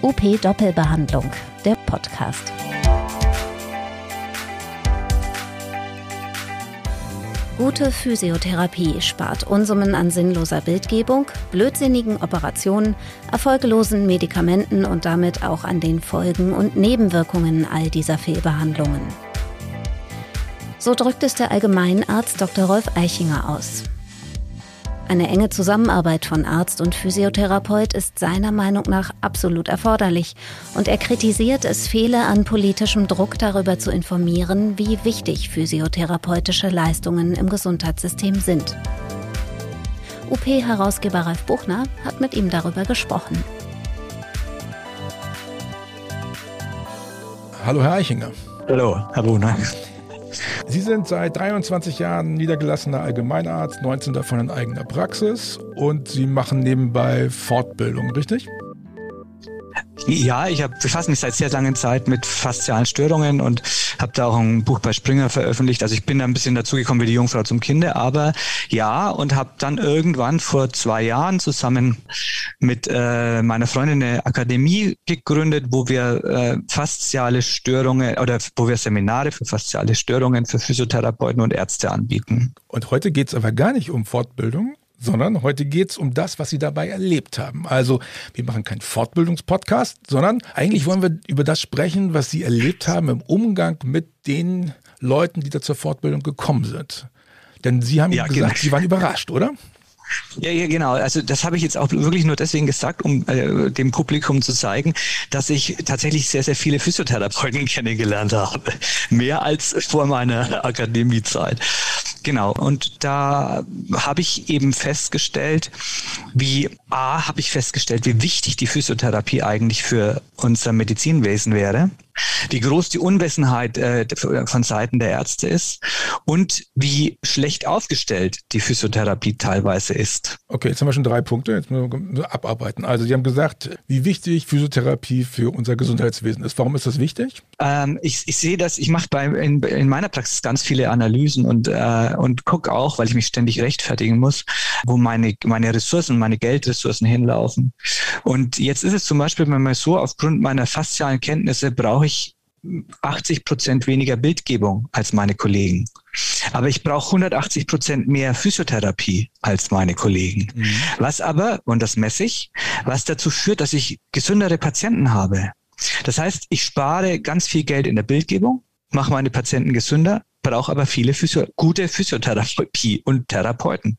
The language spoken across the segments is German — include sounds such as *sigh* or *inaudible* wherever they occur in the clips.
UP Doppelbehandlung, der Podcast. Gute Physiotherapie spart Unsummen an sinnloser Bildgebung, blödsinnigen Operationen, erfolglosen Medikamenten und damit auch an den Folgen und Nebenwirkungen all dieser Fehlbehandlungen. So drückt es der Allgemeinarzt Dr. Rolf Eichinger aus. Eine enge Zusammenarbeit von Arzt und Physiotherapeut ist seiner Meinung nach absolut erforderlich und er kritisiert, es fehle an politischem Druck darüber zu informieren, wie wichtig physiotherapeutische Leistungen im Gesundheitssystem sind. UP-Herausgeber Ralf Buchner hat mit ihm darüber gesprochen. Hallo Herr Eichinger. Hallo, Herr Buchner. Sie sind seit 23 Jahren niedergelassener Allgemeinarzt, 19 davon in eigener Praxis und Sie machen nebenbei Fortbildung, richtig? Ja, ich hab, befasse mich seit sehr langer Zeit mit faszialen Störungen und habe da auch ein Buch bei Springer veröffentlicht. Also ich bin da ein bisschen dazugekommen wie die Jungfrau zum Kinde, aber ja, und habe dann irgendwann vor zwei Jahren zusammen mit äh, meiner Freundin eine Akademie gegründet, wo wir äh, fasziale Störungen oder wo wir Seminare für fasziale Störungen für Physiotherapeuten und Ärzte anbieten. Und heute geht es aber gar nicht um Fortbildung, sondern heute geht es um das, was Sie dabei erlebt haben. Also wir machen keinen Fortbildungspodcast, sondern eigentlich wollen wir über das sprechen, was Sie erlebt haben im Umgang mit den Leuten, die da zur Fortbildung gekommen sind. Denn Sie haben ja, gesagt, genau. Sie waren überrascht, oder? Ja, ja, genau. Also das habe ich jetzt auch wirklich nur deswegen gesagt, um äh, dem Publikum zu zeigen, dass ich tatsächlich sehr, sehr viele Physiotherapeuten *laughs* kennengelernt habe. Mehr als vor meiner Akademiezeit. Genau. Und da habe ich eben festgestellt, wie A, habe ich festgestellt, wie wichtig die Physiotherapie eigentlich für unser Medizinwesen wäre wie groß die Unwissenheit äh, von Seiten der Ärzte ist und wie schlecht aufgestellt die Physiotherapie teilweise ist. Okay, jetzt haben wir schon drei Punkte. Jetzt müssen wir abarbeiten. Also Sie haben gesagt, wie wichtig Physiotherapie für unser Gesundheitswesen ist. Warum ist das wichtig? Ähm, ich, ich sehe das, ich mache in, in meiner Praxis ganz viele Analysen und, äh, und gucke auch, weil ich mich ständig rechtfertigen muss, wo meine, meine Ressourcen, meine Geldressourcen hinlaufen. Und jetzt ist es zum Beispiel wenn man so, aufgrund meiner faszialen Kenntnisse brauche ich 80 Prozent weniger Bildgebung als meine Kollegen. Aber ich brauche 180 Prozent mehr Physiotherapie als meine Kollegen. Mhm. Was aber, und das messe ich, was dazu führt, dass ich gesündere Patienten habe. Das heißt, ich spare ganz viel Geld in der Bildgebung, mache meine Patienten gesünder, brauche aber viele Physio gute Physiotherapie *laughs* und Therapeuten.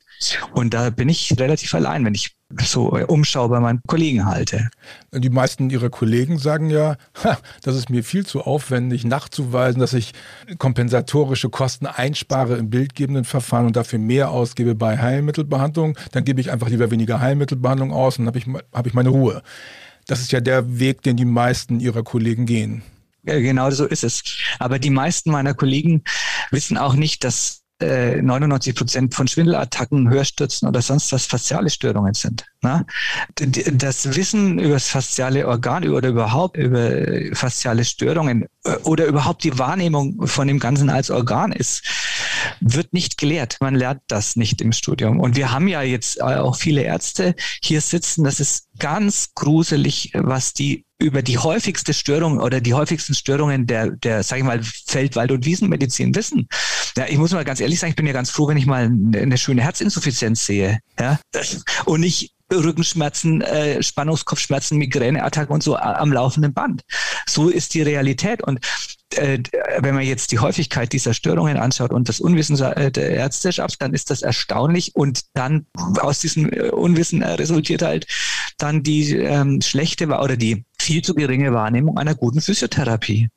Und da bin ich relativ allein, wenn ich so Umschau bei meinen Kollegen halte. Die meisten ihrer Kollegen sagen ja, das ist mir viel zu aufwendig nachzuweisen, dass ich kompensatorische Kosten einspare im bildgebenden Verfahren und dafür mehr ausgebe bei Heilmittelbehandlung. Dann gebe ich einfach lieber weniger Heilmittelbehandlung aus und habe ich, hab ich meine Ruhe. Das ist ja der Weg, den die meisten ihrer Kollegen gehen. Ja, genau so ist es. Aber die meisten meiner Kollegen wissen auch nicht, dass 99 äh, Prozent von Schwindelattacken, Hörstürzen oder sonst was fasziale Störungen sind. Ne? Das Wissen über das fasziale Organ oder überhaupt über fasziale Störungen äh, oder überhaupt die Wahrnehmung von dem Ganzen als Organ ist, wird nicht gelehrt. Man lernt das nicht im Studium. Und wir haben ja jetzt auch viele Ärzte hier sitzen. Das ist ganz gruselig, was die über die häufigste Störung oder die häufigsten Störungen der, der, sag ich mal, Feld-, Wald- und Wiesenmedizin wissen. Ja, ich muss mal ganz ehrlich sagen, ich bin ja ganz froh, wenn ich mal eine, schöne Herzinsuffizienz sehe. Ja? Und nicht Rückenschmerzen, äh, Spannungskopfschmerzen, Migräneattacken und so am laufenden Band. So ist die Realität. Und äh, wenn man jetzt die Häufigkeit dieser Störungen anschaut und das Unwissen der Ärzteschaft, dann ist das erstaunlich. Und dann aus diesem äh, Unwissen resultiert halt dann die ähm, schlechte oder die viel zu geringe Wahrnehmung einer guten Physiotherapie.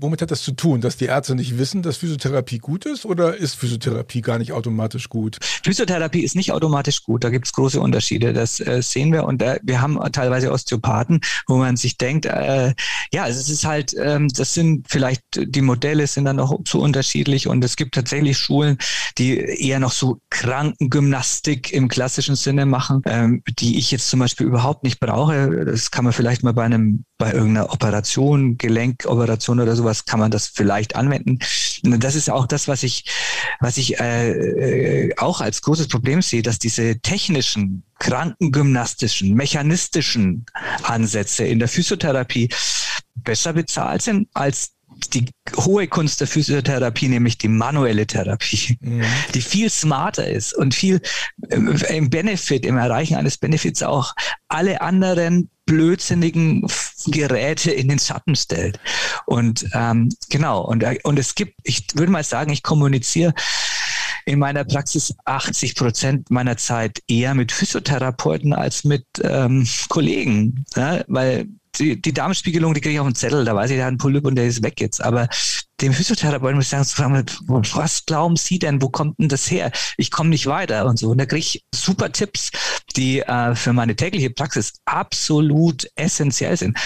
Womit hat das zu tun, dass die Ärzte nicht wissen, dass Physiotherapie gut ist oder ist Physiotherapie gar nicht automatisch gut? Physiotherapie ist nicht automatisch gut, da gibt es große Unterschiede, das äh, sehen wir. Und äh, wir haben teilweise Osteopathen, wo man sich denkt, äh, ja, es ist halt, ähm, das sind vielleicht, die Modelle sind dann noch zu unterschiedlich. Und es gibt tatsächlich Schulen, die eher noch so Krankengymnastik im klassischen Sinne machen, ähm, die ich jetzt zum Beispiel überhaupt nicht brauche. Das kann man vielleicht mal bei einem, bei irgendeiner Operation, Gelenkoperation oder sowas, kann man das vielleicht anwenden. das ist auch das, was ich, was ich äh, äh, auch als großes Problem sehe, dass diese technischen, krankengymnastischen, mechanistischen Ansätze in der Physiotherapie besser bezahlt sind als die hohe Kunst der Physiotherapie, nämlich die manuelle Therapie, mhm. die viel smarter ist und viel äh, im Benefit, im Erreichen eines Benefits auch alle anderen blödsinnigen Geräte in den Schatten stellt. Und ähm, genau, und, äh, und es gibt, ich würde mal sagen, ich kommuniziere in meiner Praxis 80 Prozent meiner Zeit eher mit Physiotherapeuten als mit ähm, Kollegen, ja, weil die, die Darmspiegelung, die kriege ich auf den Zettel, da weiß ich, der hat einen Polyp und der ist weg jetzt. Aber dem Physiotherapeuten muss ich sagen, was glauben Sie denn, wo kommt denn das her? Ich komme nicht weiter und so. Und da kriege ich super Tipps, die äh, für meine tägliche Praxis absolut essentiell sind.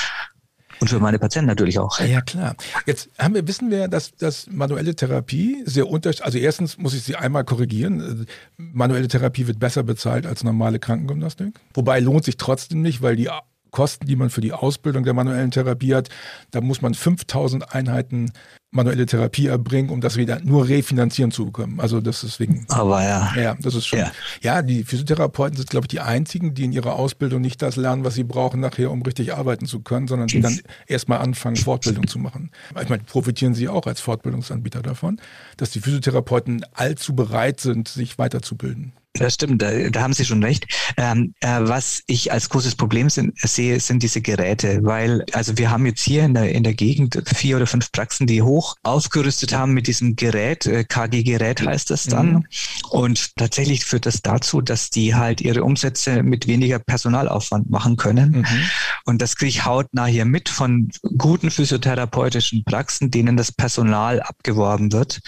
Und für meine Patienten natürlich auch. Ja, klar. Jetzt haben wir, wissen wir, dass, dass manuelle Therapie sehr unterschiedlich, also erstens muss ich Sie einmal korrigieren, manuelle Therapie wird besser bezahlt als normale Krankengymnastik. Wobei lohnt sich trotzdem nicht, weil die Kosten, die man für die Ausbildung der manuellen Therapie hat, da muss man 5000 Einheiten manuelle Therapie erbringen, um das wieder nur refinanzieren zu bekommen. Also das ist wegen. Aber ja. Ja, das ist schon. Ja, ja die Physiotherapeuten sind, glaube ich, die einzigen, die in ihrer Ausbildung nicht das lernen, was sie brauchen nachher, um richtig arbeiten zu können, sondern die dann erstmal anfangen, Fortbildung zu machen. Ich meine, profitieren sie auch als Fortbildungsanbieter davon, dass die Physiotherapeuten allzu bereit sind, sich weiterzubilden. Das stimmt, da, da haben Sie schon recht. Ähm, äh, was ich als großes Problem sind, sehe, sind diese Geräte, weil also wir haben jetzt hier in der, in der Gegend vier oder fünf Praxen, die hoch ausgerüstet haben mit diesem Gerät, äh, KG-Gerät heißt das dann. Mhm. Und tatsächlich führt das dazu, dass die halt ihre Umsätze mit weniger Personalaufwand machen können. Mhm. Und das kriege ich hautnah hier mit von guten physiotherapeutischen Praxen, denen das Personal abgeworben wird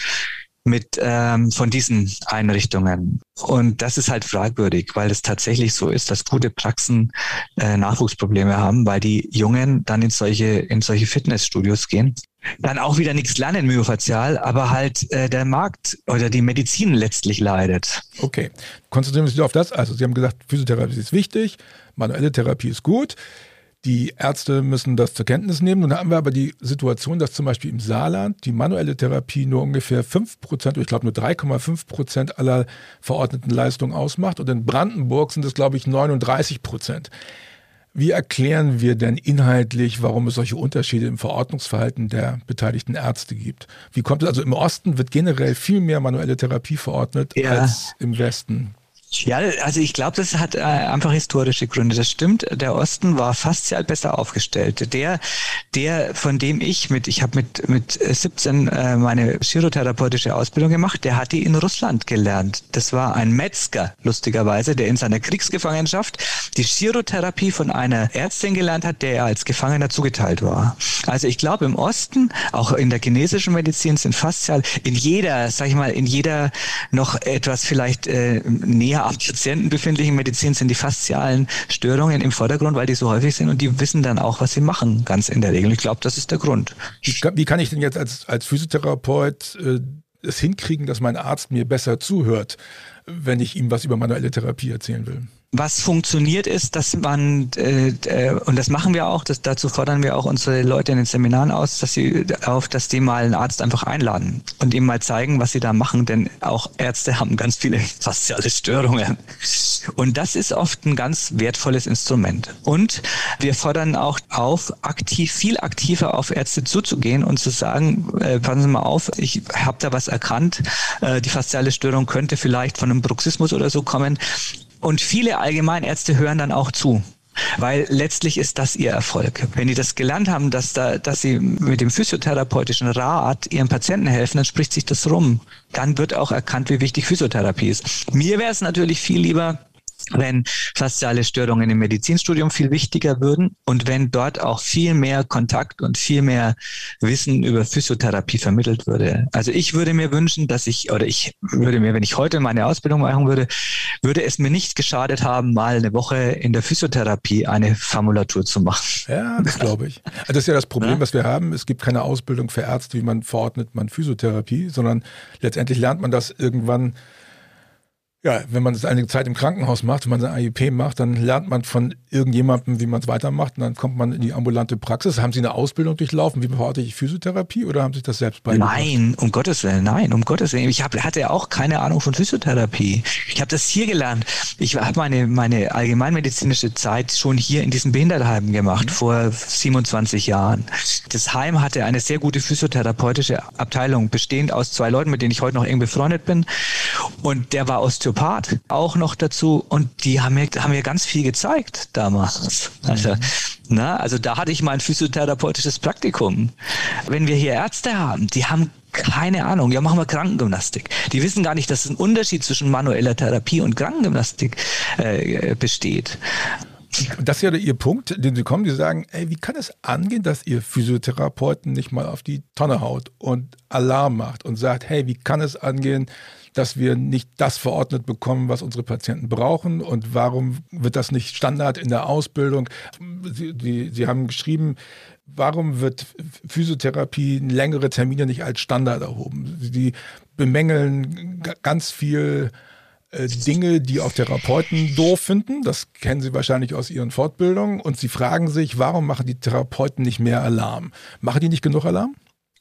mit ähm, von diesen Einrichtungen. Und das ist halt fragwürdig, weil es tatsächlich so ist, dass gute Praxen äh, Nachwuchsprobleme haben, weil die Jungen dann in solche in solche Fitnessstudios gehen, dann auch wieder nichts lernen myofaszial, aber halt äh, der Markt oder die Medizin letztlich leidet. Okay, konzentrieren wir uns auf das. Also Sie haben gesagt, Physiotherapie ist wichtig, manuelle Therapie ist gut. Die Ärzte müssen das zur Kenntnis nehmen. Nun haben wir aber die Situation, dass zum Beispiel im Saarland die manuelle Therapie nur ungefähr 5 Prozent, ich glaube nur 3,5 Prozent aller verordneten Leistungen ausmacht. Und in Brandenburg sind es, glaube ich, 39 Prozent. Wie erklären wir denn inhaltlich, warum es solche Unterschiede im Verordnungsverhalten der beteiligten Ärzte gibt? Wie kommt es? Also im Osten wird generell viel mehr manuelle Therapie verordnet ja. als im Westen. Ja, also ich glaube, das hat äh, einfach historische Gründe. Das stimmt. Der Osten war fast besser aufgestellt. Der, der, von dem ich mit, ich habe mit mit 17 äh, meine chirotherapeutische Ausbildung gemacht. Der hat die in Russland gelernt. Das war ein Metzger, lustigerweise, der in seiner Kriegsgefangenschaft die Chirotherapie von einer Ärztin gelernt hat, der er als Gefangener zugeteilt war. Also ich glaube, im Osten, auch in der chinesischen Medizin, sind faszial in jeder, sag ich mal, in jeder noch etwas vielleicht äh, näher am Patienten befindlichen Medizin sind die faszialen Störungen im Vordergrund, weil die so häufig sind und die wissen dann auch, was sie machen, ganz in der Regel. Ich glaube, das ist der Grund. Wie, kann ich denn jetzt als, als Physiotherapeut äh, es hinkriegen, dass mein Arzt mir besser zuhört, wenn ich ihm was über manuelle Therapie erzählen will? Was funktioniert ist, dass man, äh, äh, und das machen wir auch, das, dazu fordern wir auch unsere Leute in den Seminaren aus, dass sie auf, dass die mal einen Arzt einfach einladen und ihm mal zeigen, was sie da machen, denn auch Ärzte haben ganz viele *laughs* faciale Störungen. Und das ist oft ein ganz wertvolles Instrument. Und wir fordern auch auf, aktiv, viel aktiver auf Ärzte zuzugehen und zu sagen, äh, passen Sie mal auf, ich habe da was erkannt, äh, die faciale Störung könnte vielleicht von einem Bruxismus oder so kommen und viele Allgemeinärzte hören dann auch zu. Weil letztlich ist das ihr Erfolg. Wenn die das gelernt haben, dass, da, dass sie mit dem physiotherapeutischen Rat ihren Patienten helfen, dann spricht sich das rum. Dann wird auch erkannt, wie wichtig Physiotherapie ist. Mir wäre es natürlich viel lieber, wenn fasziale Störungen im Medizinstudium viel wichtiger würden und wenn dort auch viel mehr Kontakt und viel mehr Wissen über Physiotherapie vermittelt würde. Also ich würde mir wünschen, dass ich, oder ich würde mir, wenn ich heute meine Ausbildung machen würde, würde es mir nicht geschadet haben, mal eine Woche in der Physiotherapie eine Formulatur zu machen. Ja, das glaube ich. Also das ist ja das Problem, ja? was wir haben. Es gibt keine Ausbildung für Ärzte, wie man verordnet man Physiotherapie, sondern letztendlich lernt man das irgendwann Ja, wenn man das einige Zeit im Krankenhaus macht, wenn man sein AIP macht, dann lernt man von irgendjemandem, wie man es weitermacht und dann kommt man in die ambulante Praxis. Haben Sie eine Ausbildung durchlaufen? Wie verorte ich Physiotherapie oder haben Sie das selbst beigebracht? Nein, um Gottes Willen, nein, um Gottes Willen. Ich hab, hatte auch keine Ahnung von Physiotherapie. Ich habe das hier gelernt. Ich habe meine, meine allgemeinmedizinische Zeit schon hier in diesem Behindertenheim gemacht, mhm. vor 27 Jahren. Das Heim hatte eine sehr gute physiotherapeutische Abteilung, bestehend aus zwei Leuten, mit denen ich heute noch eng befreundet bin. Und der war Osteopath Osteopath auch noch dazu und die haben mir, haben mir ganz viel gezeigt damals. Also, mhm. na, also da hatte ich mein physiotherapeutisches Praktikum. Wenn wir hier Ärzte haben, die haben keine Ahnung, ja, machen wir Krankengymnastik. Die wissen gar nicht, dass ein Unterschied zwischen manueller Therapie und Krankengymnastik äh, besteht. Das ist ja Ihr Punkt, den Sie kommen, die sagen, ey, wie kann es angehen, dass Ihr Physiotherapeuten nicht mal auf die Tonne haut und Alarm macht und sagt, hey, wie kann es angehen, dass wir nicht das verordnet bekommen, was unsere Patienten brauchen und warum wird das nicht Standard in der Ausbildung? Sie, die, Sie haben geschrieben, warum wird Physiotherapie längere Termine nicht als Standard erhoben? Sie bemängeln ganz viel äh, Dinge, die auch Therapeuten doof finden. Das kennen Sie wahrscheinlich aus Ihren Fortbildungen. Und Sie fragen sich, warum machen die Therapeuten nicht mehr Alarm? Machen die nicht genug Alarm?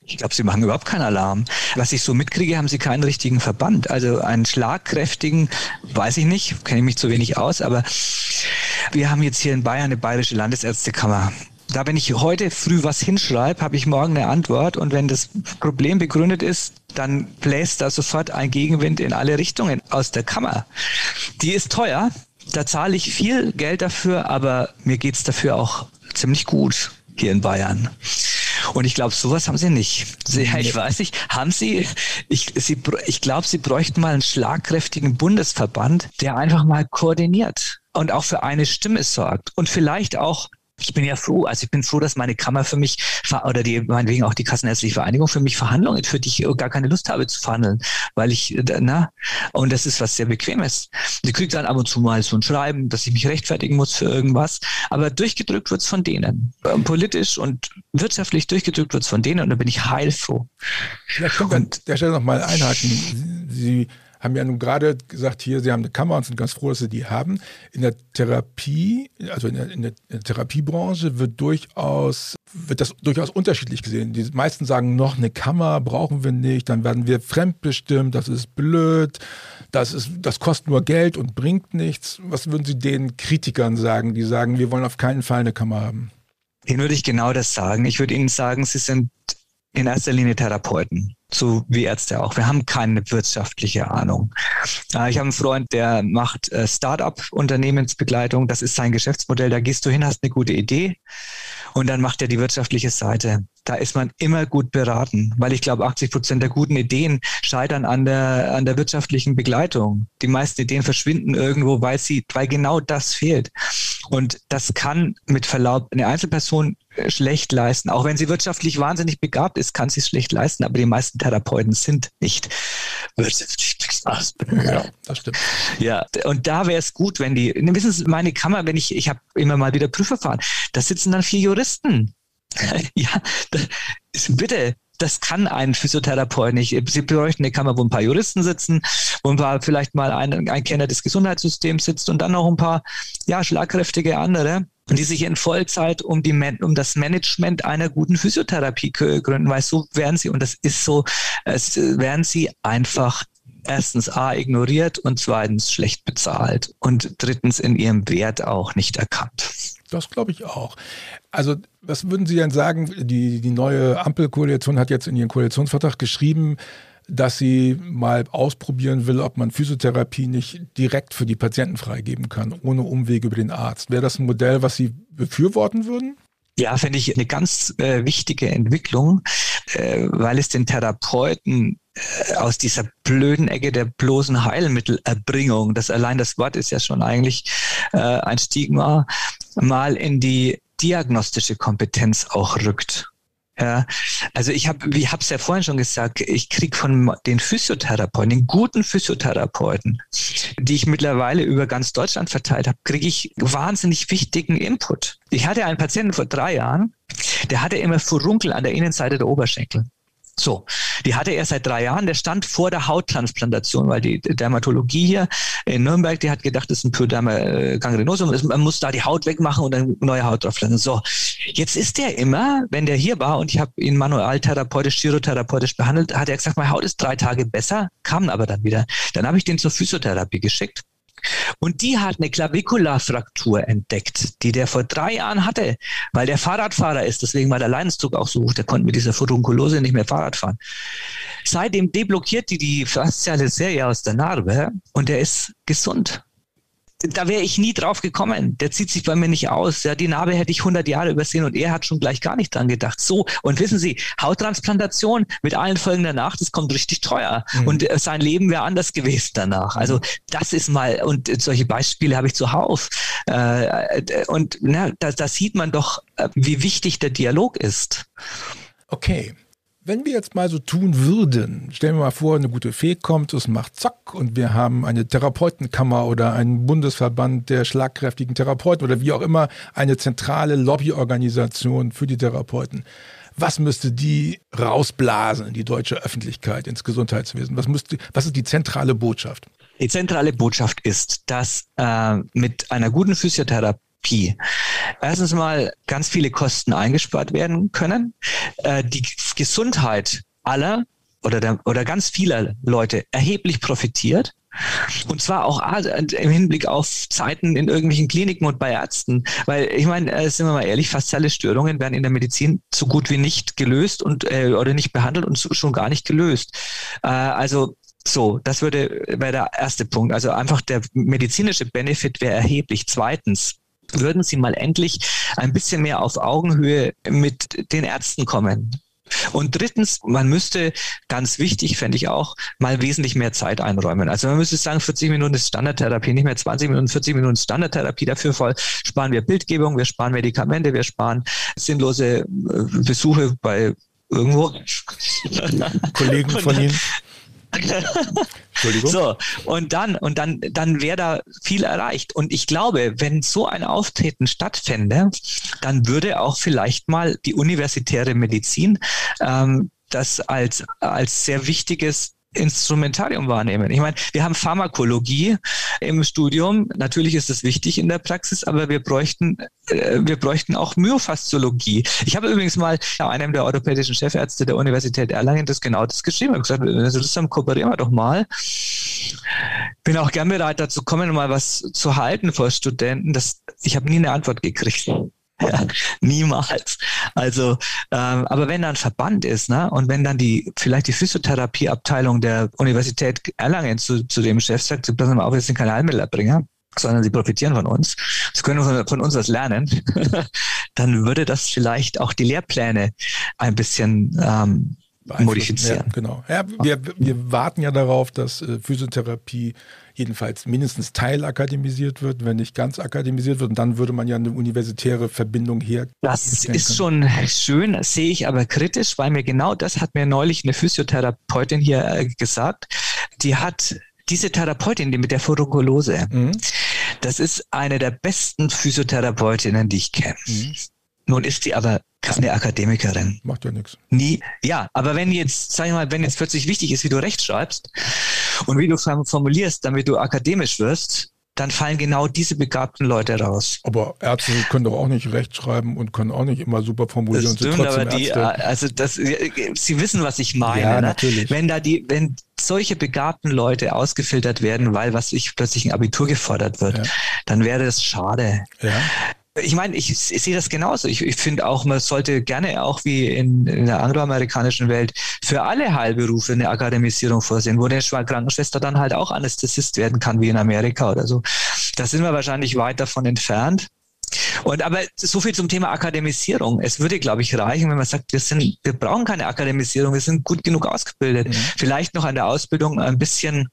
Ich glaube, sie machen überhaupt keinen Alarm. Was ich so mitkriege, haben sie keinen richtigen Verband. Also einen schlagkräftigen, weiß ich nicht, kenne ich mich zu wenig aus, aber wir haben jetzt hier in Bayern eine bayerische Landesärztekammer. Da, wenn ich heute früh was hinschreibe, habe ich morgen eine Antwort und wenn das Problem begründet ist, dann bläst da sofort ein Gegenwind in alle Richtungen aus der Kammer. Die ist teuer, da zahle ich viel Geld dafür, aber mir geht's dafür auch ziemlich gut hier in Bayern. Und ich glaube, sowas haben sie nicht. Sie, ich weiß nicht, haben sie, ich, sie, ich glaube, sie bräuchten mal einen schlagkräftigen Bundesverband, der einfach mal koordiniert und auch für eine Stimme sorgt und vielleicht auch ich bin ja froh, also ich bin froh, dass meine Kammer für mich oder die meinetwegen auch die Kassenärztliche Vereinigung für mich Verhandlungen, für die ich gar keine Lust habe zu verhandeln, weil ich, äh, na, und das ist was sehr Bequemes. Die kriegt dann ab und zu mal so ein Schreiben, dass ich mich rechtfertigen muss für irgendwas, aber durchgedrückt wird's von denen. Ähm, politisch und wirtschaftlich durchgedrückt wird's von denen und da bin ich heilfroh. Vielleicht können wir an der Stelle nochmal einhaken. Sie haben ja nun gerade gesagt, hier, Sie haben eine Kammer und sind ganz froh, dass Sie die haben. In der Therapie, also in der, in der, in der Therapiebranche wird durchaus, wird das durchaus unterschiedlich gesehen. Die meisten sagen, noch eine Kammer brauchen wir nicht, dann werden wir fremdbestimmt, das ist blöd, das, ist, das kostet nur Geld und bringt nichts. Was würden Sie den Kritikern sagen, die sagen, wir wollen auf keinen Fall eine Kammer haben? Ihnen würde ich genau das sagen. Ich würde Ihnen sagen, Sie sind in erster Linie Therapeuten, so wie Ärzte auch. Wir haben keine wirtschaftliche Ahnung. Ich habe einen Freund, der macht äh, Start-up-Unternehmensbegleitung. Das ist sein Geschäftsmodell. Da gehst du hin, hast eine gute Idee und dann macht er die wirtschaftliche Seite. Da ist man immer gut beraten, weil ich glaube, 80 Prozent der guten Ideen scheitern an der, an der wirtschaftlichen Begleitung. Die meisten Ideen verschwinden irgendwo, weil sie, weil genau das fehlt. Und das kann mit Verlaub eine Einzelperson äh, schlecht leisten. Auch wenn sie wirtschaftlich wahnsinnig begabt ist, kann sie es schlecht leisten. Aber die meisten Therapeuten sind nicht wirtschaftlich begabt. Ja, das stimmt. Ja, und da wäre es gut, wenn die, wissen Sie, meine Kammer, wenn ich, ich habe immer mal wieder Prüfverfahren, da sitzen dann vier Juristen. *laughs* ja, bitte, das kann ein Physiotherapeut nicht. Sie bräuchten eine Kammer, wo ein paar Juristen sitzen, wo ein paar vielleicht mal ein, ein Kenner des Gesundheitssystems sitzt und dann noch ein paar ja, schlagkräftige andere, die sich in Vollzeit um, die, um das Management einer guten Physiotherapie gründen, weil so werden sie, und das ist so, es werden sie einfach erstens A ignoriert und zweitens schlecht bezahlt und drittens in ihrem Wert auch nicht erkannt. Das glaube ich auch. Also, was würden Sie denn sagen? Die, die neue Ampelkoalition hat jetzt in ihren Koalitionsvertrag geschrieben, dass sie mal ausprobieren will, ob man Physiotherapie nicht direkt für die Patienten freigeben kann, ohne Umwege über den Arzt. Wäre das ein Modell, was Sie befürworten würden? Ja, finde ich eine ganz äh, wichtige Entwicklung, äh, weil es den Therapeuten aus dieser blöden Ecke der bloßen Heilmittelerbringung, das allein das Wort ist ja schon eigentlich äh, ein Stigma, mal in die diagnostische Kompetenz auch rückt. Ja, also ich habe, wie habe es ja vorhin schon gesagt, ich krieg von den Physiotherapeuten, den guten Physiotherapeuten, die ich mittlerweile über ganz Deutschland verteilt habe, kriege ich wahnsinnig wichtigen Input. Ich hatte einen Patienten vor drei Jahren, der hatte immer Furunkel an der Innenseite der Oberschenkel. So, die hatte er seit drei Jahren. Der stand vor der Hauttransplantation, weil die Dermatologie hier in Nürnberg, die hat gedacht, das ist ein Pyoderma äh, gangrenosum. Man muss da die Haut wegmachen und dann neue Haut drauf lassen. So, jetzt ist der immer, wenn der hier war und ich habe ihn manualtherapeutisch, chirotherapeutisch behandelt, hat er gesagt, meine Haut ist drei Tage besser, kam aber dann wieder. Dann habe ich den zur Physiotherapie geschickt. Und die hat eine Clavikularfraktur entdeckt, die der vor drei Jahren hatte, weil der Fahrradfahrer ist. Deswegen war der Leidensdruck auch so hoch. Der konnte mit dieser Furunkulose nicht mehr Fahrrad fahren. Seitdem deblockiert die die fasziale Serie aus der Narbe und der ist gesund da wäre ich nie drauf gekommen. Der zieht sich bei mir nicht aus. Ja, die Narbe hätte ich 100 Jahre übersehen und er hat schon gleich gar nicht dran gedacht. So, und wissen Sie, Hauttransplantation mit allen Folgen danach, das kommt richtig teuer. Mhm. Und äh, sein Leben wäre anders gewesen danach. Also das ist mal, und solche Beispiele habe ich zuhauf. Äh, äh, und na, da, da sieht man doch, äh, wie wichtig der Dialog ist. Okay. Wenn wir jetzt mal so tun würden, stellen wir mal vor, eine gute Fee kommt, es macht zack und wir haben eine Therapeutenkammer oder einen Bundesverband der schlagkräftigen Therapeuten oder wie auch immer eine zentrale Lobbyorganisation für die Therapeuten. Was müsste die rausblasen in die deutsche Öffentlichkeit, ins Gesundheitswesen? Was, müsste, was ist die zentrale Botschaft? Die zentrale Botschaft ist, dass äh, mit einer guten Physiotherapie Therapie. Erstens mal ganz viele Kosten eingespart werden können. Äh, die Gesundheit aller oder, der, oder ganz vieler Leute erheblich profitiert. Und zwar auch im Hinblick auf Zeiten in irgendwelchen Kliniken und bei Ärzten. Weil ich meine, äh, sind wir mal ehrlich, fast alle Störungen werden in der Medizin so gut wie nicht gelöst und äh, oder nicht behandelt und so, schon gar nicht gelöst. Äh, also so, das würde wäre der erste Punkt. Also einfach der medizinische Benefit wäre erheblich. Zweitens, würden Sie mal endlich ein bisschen mehr auf Augenhöhe mit den Ärzten kommen. Und drittens, man müsste, ganz wichtig, fände ich auch, mal wesentlich mehr Zeit einräumen. Also man müsste sagen, 40 Minuten ist Standardtherapie, nicht mehr 20 Minuten, 40 Minuten Standardtherapie. Dafür voll sparen wir Bildgebung, wir sparen Medikamente, wir sparen sinnlose äh, Besuche bei irgendwo. Kollegen von Ihnen. Entschuldigung. So, und dann, und dann, dann wäre da viel erreicht. Und ich glaube, wenn so ein Auftreten stattfände, dann würde auch vielleicht mal die universitäre Medizin ähm, das als, als sehr wichtiges Instrumentarium wahrnehmen. Ich meine, wir haben Pharmakologie im Studium. Natürlich ist das wichtig in der Praxis, aber wir bräuchten, äh, wir bräuchten auch Myofasziologie. Ich habe übrigens mal einem der orthopädischen Chefärzte der Universität Erlangen das genau das geschrieben. Ich habe gesagt, also das haben, kooperieren wir doch mal. Bin auch gern bereit dazu kommen, mal was zu halten vor Studenten. Das, ich habe nie eine Antwort gekriegt. *laughs* Ja, niemals. Also, ähm, aber wenn da ein Verband ist, ne, und wenn dann die, vielleicht die Physiotherapieabteilung der Universität Erlangen zu, zu dem Chef sagt, sie passen mal auf, wir sind keine Heilmittelerbringer, sondern sie profitieren von uns, sie können von, von uns was lernen, *laughs* dann würde das vielleicht auch die Lehrpläne ein bisschen ähm, modifizieren. Ja, genau. Ja, wir, wir warten ja darauf, dass äh, Physiotherapie jedenfalls mindestens teilakademisiert wird, wenn nicht ganz akademisiert wird. Und dann würde man ja eine universitäre Verbindung her. Das ist schon schön, sehe ich aber kritisch, weil mir genau das hat mir neulich eine Physiotherapeutin hier äh, gesagt. Die hat diese Therapeutin, die mit der Furunkulose, mhm. das ist eine der besten Physiotherapeutinnen, die ich kenne. Mhm. Nun ist die aber keine Akademikerin. Macht ja nichts. Nie. Ja, aber wenn jetzt, sag ich mal, wenn jetzt plötzlich wichtig ist, wie du Recht schreibst und wie du formulierst, damit du akademisch wirst, dann fallen genau diese begabten Leute raus. Aber Ärzte können doch auch nicht recht schreiben und können auch nicht immer super formulieren. Das stimmt, aber die, also das, Sie wissen, was ich meine. Ja, ne? natürlich. Wenn da die, wenn solche begabten Leute ausgefiltert werden, weil was ich plötzlich ein Abitur gefordert wird, ja. dann wäre das schade. Ja. Ich meine, ich, ich sehe das genauso. Ich, ich finde auch, man sollte gerne auch wie in, in der angloamerikanischen Welt für alle Heilberufe eine Akademisierung vorsehen, wo eine Krankenschwester dann halt auch Anästhesist werden kann, wie in Amerika oder so. Da sind wir wahrscheinlich weit davon entfernt. Und aber so viel zum Thema Akademisierung. Es würde, glaube ich, reichen, wenn man sagt, wir sind, wir brauchen keine Akademisierung, wir sind gut genug ausgebildet. Mhm. Vielleicht noch an der Ausbildung ein bisschen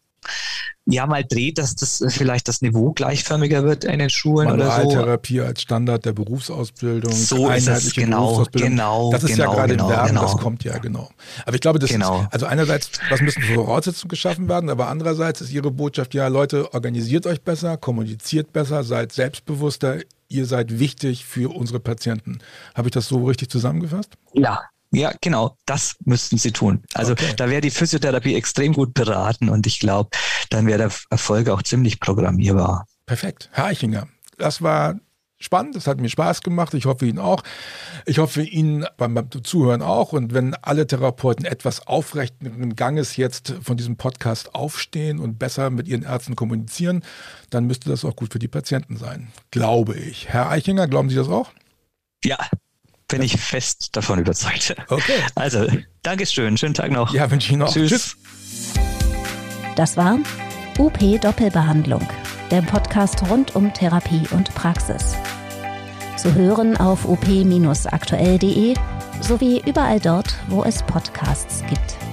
ja mal dreht, dass das vielleicht das Niveau gleichförmiger wird in den Schulen oder so. Therapie als Standard der Berufsausbildung, so ist es, genau, genau, Das ist genau, ja gerade genau, im Werden, genau. das kommt ja genau. Aber ich glaube, das genau. ist, also einerseits, was müssen Voraussetzungen geschaffen werden, aber andererseits ist Ihre Botschaft, ja Leute, organisiert euch besser, kommuniziert besser, seid selbstbewusster, ihr seid wichtig für unsere Patienten. Habe ich das so richtig zusammengefasst? Ja, Ja, genau, das müssten Sie tun. Also okay. da wäre die Physiotherapie extrem gut beraten und ich glaube, dann wäre der Erfolg auch ziemlich programmierbar. Perfekt. Herr Eichinger, das war spannend, es hat mir Spaß gemacht, ich hoffe Ihnen auch. Ich hoffe Ihnen beim, beim Zuhören auch. Und wenn alle Therapeuten etwas aufrechten Ganges jetzt von diesem Podcast aufstehen und besser mit ihren Ärzten kommunizieren, dann müsste das auch gut für die Patienten sein, glaube ich. Herr Eichinger, glauben Sie das auch? Ja, bin ich fest davon überzeugt. Okay. Also, Dankeschön, schönen Tag noch. Ja, wünsche ich Ihnen auch. Tschüss. Tschüss. Das war UP Doppelbehandlung, der Podcast rund um Therapie und Praxis. Zu hören auf op-aktuell.de sowie überall dort, wo es Podcasts gibt.